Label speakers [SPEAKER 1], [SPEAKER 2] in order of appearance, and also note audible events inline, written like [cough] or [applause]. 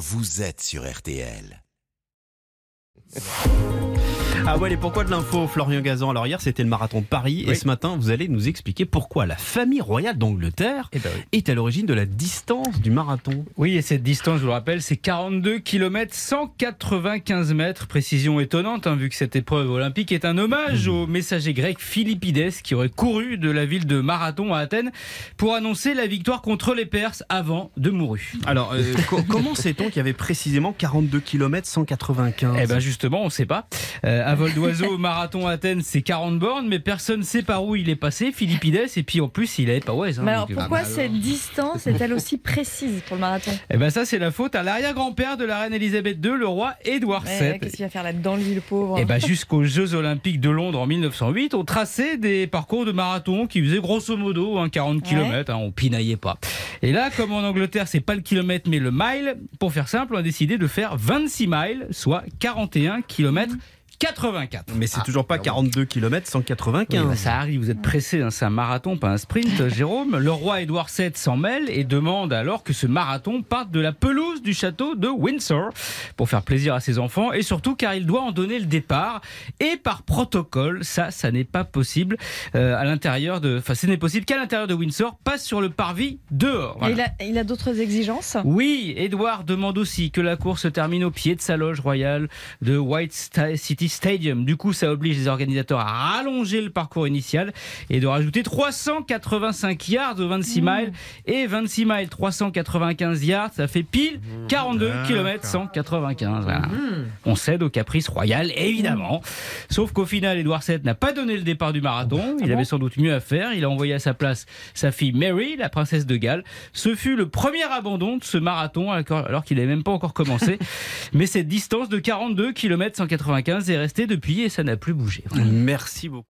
[SPEAKER 1] vous êtes sur RTL.
[SPEAKER 2] Ah ouais, et pourquoi de l'info, Florian Gazan Alors hier, c'était le marathon de Paris, et ce matin, vous allez nous expliquer pourquoi la famille royale d'Angleterre
[SPEAKER 3] Eh ben oui.
[SPEAKER 2] est à l'origine de la distance du marathon.
[SPEAKER 3] Oui, et cette distance, je vous le rappelle, c'est 42 km 195 mètres. Précision étonnante, hein, vu que cette épreuve olympique est un hommage au messager grec Philippides qui aurait couru de la ville de Marathon à Athènes pour annoncer la victoire contre les Perses avant de mourir.
[SPEAKER 2] Alors, euh, [laughs] co- comment sait-on qu'il y avait précisément 42 km 195
[SPEAKER 3] Eh ben justement, on ne sait pas. Euh, à vol d'oiseau, marathon à Athènes, c'est 40 bornes, mais personne ne sait par où il est passé, Philippides, et puis en plus, il n'avait pas Waze. hein,
[SPEAKER 4] Mais alors
[SPEAKER 3] euh,
[SPEAKER 4] pourquoi cette distance est-elle aussi précise pour le marathon?
[SPEAKER 3] Eh ben ça, c'est la faute à l'arrière-grand-père de la reine Elisabeth II, le roi Édouard VII.
[SPEAKER 4] Qu'est-ce qu'il va faire là-dedans, lui, le pauvre?
[SPEAKER 3] Et ben jusqu'aux Jeux Olympiques de Londres en 1908, on traçait des parcours de marathon qui faisaient grosso modo hein, 40 km, on pinaillait pas. Et là, comme en Angleterre, c'est pas le kilomètre mais le mile, pour faire simple, on a décidé de faire 26 miles, soit 41 km 84.
[SPEAKER 2] Mais c'est toujours pas 42 km
[SPEAKER 3] Oui,
[SPEAKER 2] 195.
[SPEAKER 3] bah, ça arrive, vous êtes pressé, hein, c'est un marathon, pas un sprint, [laughs] Jérôme. Le roi Édouard VII s'en mêle et demande alors que ce marathon parte de la pelouse du château de Windsor pour faire plaisir à ses enfants et surtout car il doit en donner le départ. Et par protocole, ça, ça n'est pas possible euh, à l'intérieur de. Enfin, ce n'est possible qu'à l'intérieur de Windsor, pas sur le parvis dehors. Voilà.
[SPEAKER 4] Il a, il a d'autres exigences?
[SPEAKER 3] Oui, Edouard demande aussi que la course se termine au pied de sa loge royale de White City Stadium. Du coup, ça oblige les organisateurs à rallonger le parcours initial et de rajouter 385 yards aux 26 miles et 26 miles 395 yards, ça fait pile 42 km 195. Voilà. On cède au caprice royal, évidemment. Sauf qu'au final, Edouard VII n'a pas donné le départ du marathon. Il avait sans doute mieux à faire. Il a envoyé à sa place sa fille Mary, la princesse de Galles. Ce fut le premier abandon de ce marathon alors alors qu'il n'avait même pas encore commencé. [laughs] Mais cette distance de 42 km 195 est restée depuis et ça n'a plus bougé.
[SPEAKER 2] Merci beaucoup.